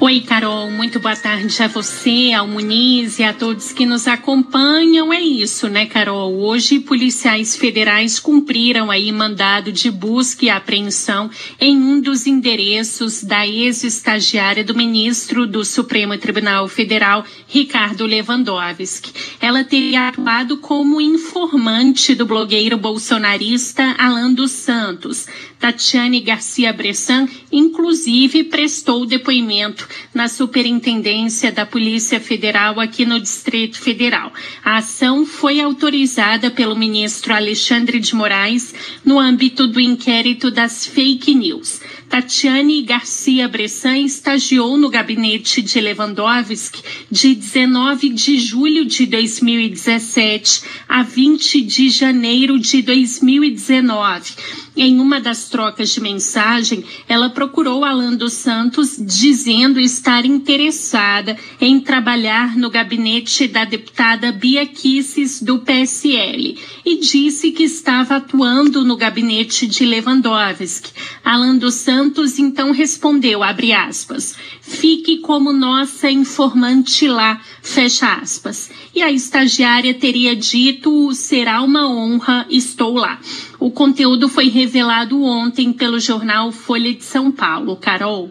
Oi, Carol, muito boa tarde a você, ao Muniz e a todos que nos acompanham. É isso, né, Carol? Hoje, policiais federais cumpriram aí mandado de busca e apreensão em um dos endereços da ex-estagiária do ministro do Supremo Tribunal Federal, Ricardo Lewandowski. Ela teria atuado como informante do blogueiro bolsonarista Alan dos Santos. Tatiane Garcia Bressan, inclusive, prestou depoimento na Superintendência da Polícia Federal aqui no Distrito Federal. A ação foi autorizada pelo ministro Alexandre de Moraes no âmbito do inquérito das fake news. Tatiane Garcia Bressan estagiou no gabinete de Lewandowski de 19 de julho de 2017 a 20 de janeiro de 2019. Em uma das trocas de mensagem, ela procurou Alan dos Santos dizendo estar interessada em trabalhar no gabinete da deputada Bia Kisses do PSL e disse que estava atuando no gabinete de Lewandowski. Alan dos Santos então respondeu, abre aspas, fique como nossa informante lá, fecha aspas. E a estagiária teria dito, será uma honra, estou lá. O conteúdo foi revelado ontem pelo jornal Folha de São Paulo. Carol.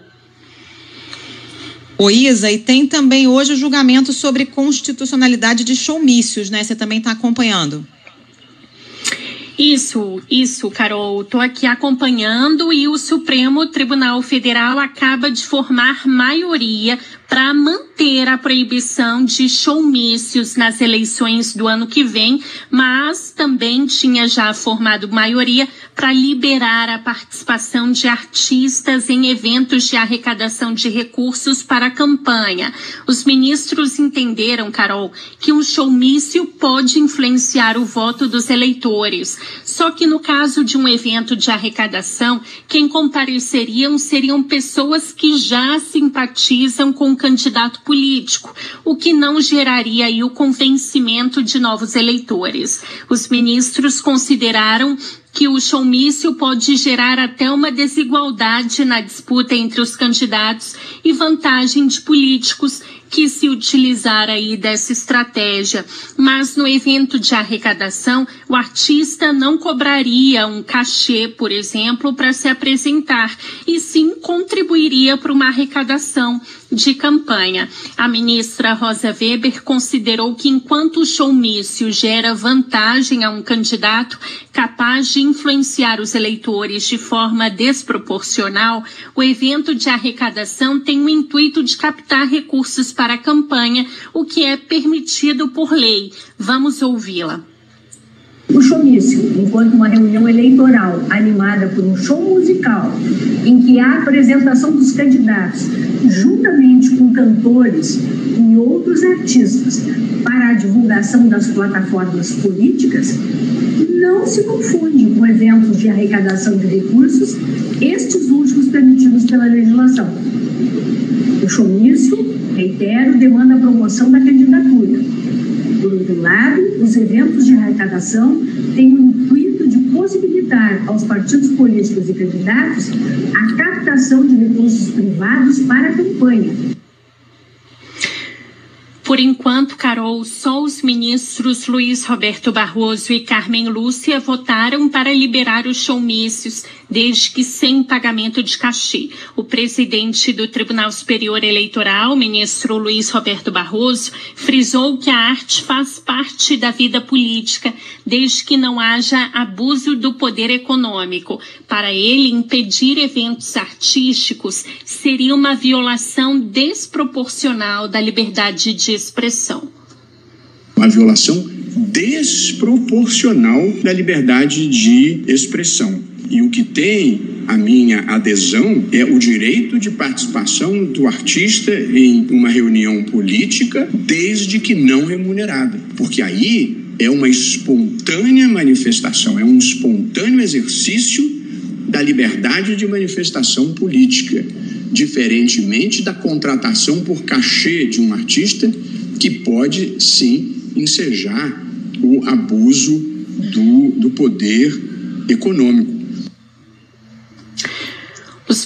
Ô Isa, e tem também hoje o julgamento sobre constitucionalidade de showmícios, né? Você também está acompanhando. Isso, isso, Carol. Estou aqui acompanhando e o Supremo Tribunal Federal acaba de formar maioria para manter a proibição de showmícios nas eleições do ano que vem, mas também tinha já formado maioria para liberar a participação de artistas em eventos de arrecadação de recursos para a campanha. Os ministros entenderam, Carol, que um showmício pode influenciar o voto dos eleitores. Só que no caso de um evento de arrecadação, quem compareceriam seriam pessoas que já simpatizam com candidato político, o que não geraria aí o convencimento de novos eleitores. Os ministros consideraram que o showmício pode gerar até uma desigualdade na disputa entre os candidatos e vantagem de políticos que se utilizar aí dessa estratégia. Mas no evento de arrecadação, o artista não cobraria um cachê, por exemplo, para se apresentar, e sim contribuiria para uma arrecadação de campanha. A ministra Rosa Weber considerou que enquanto o showmício gera vantagem a um candidato capaz de influenciar os eleitores de forma desproporcional, o evento de arrecadação tem o intuito de captar recursos para a campanha, o que é permitido por lei. Vamos ouvi-la. O showmício, enquanto uma reunião eleitoral animada por um show musical, em que há apresentação dos candidatos, juntamente com cantores e outros artistas, para a divulgação das plataformas políticas, não se confunde com eventos de arrecadação de recursos, estes últimos permitidos pela legislação. O showmício, reitero, demanda a promoção da candidatura por outro lado, os eventos de arrecadação têm o intuito de possibilitar aos partidos políticos e candidatos a captação de recursos privados para a campanha. Por enquanto, Carol, só os ministros Luiz Roberto Barroso e Carmen Lúcia votaram para liberar os showmícios desde que sem pagamento de cachê. O presidente do Tribunal Superior Eleitoral, ministro Luiz Roberto Barroso, frisou que a arte faz parte da vida política, desde que não haja abuso do poder econômico. Para ele, impedir eventos artísticos seria uma violação desproporcional da liberdade de expressão. Uma violação desproporcional da liberdade de expressão. E o que tem a minha adesão é o direito de participação do artista em uma reunião política, desde que não remunerada. Porque aí é uma espontânea manifestação, é um espontâneo exercício da liberdade de manifestação política, diferentemente da contratação por cachê de um artista, que pode sim ensejar o abuso do, do poder econômico.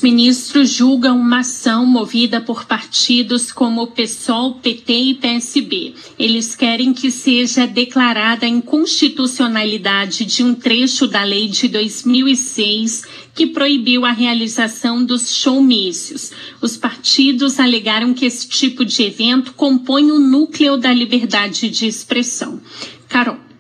Ministros julgam uma ação movida por partidos como PSOL, PT e PSB. Eles querem que seja declarada a inconstitucionalidade de um trecho da lei de 2006 que proibiu a realização dos showmícios. Os partidos alegaram que esse tipo de evento compõe o núcleo da liberdade de expressão. Carol.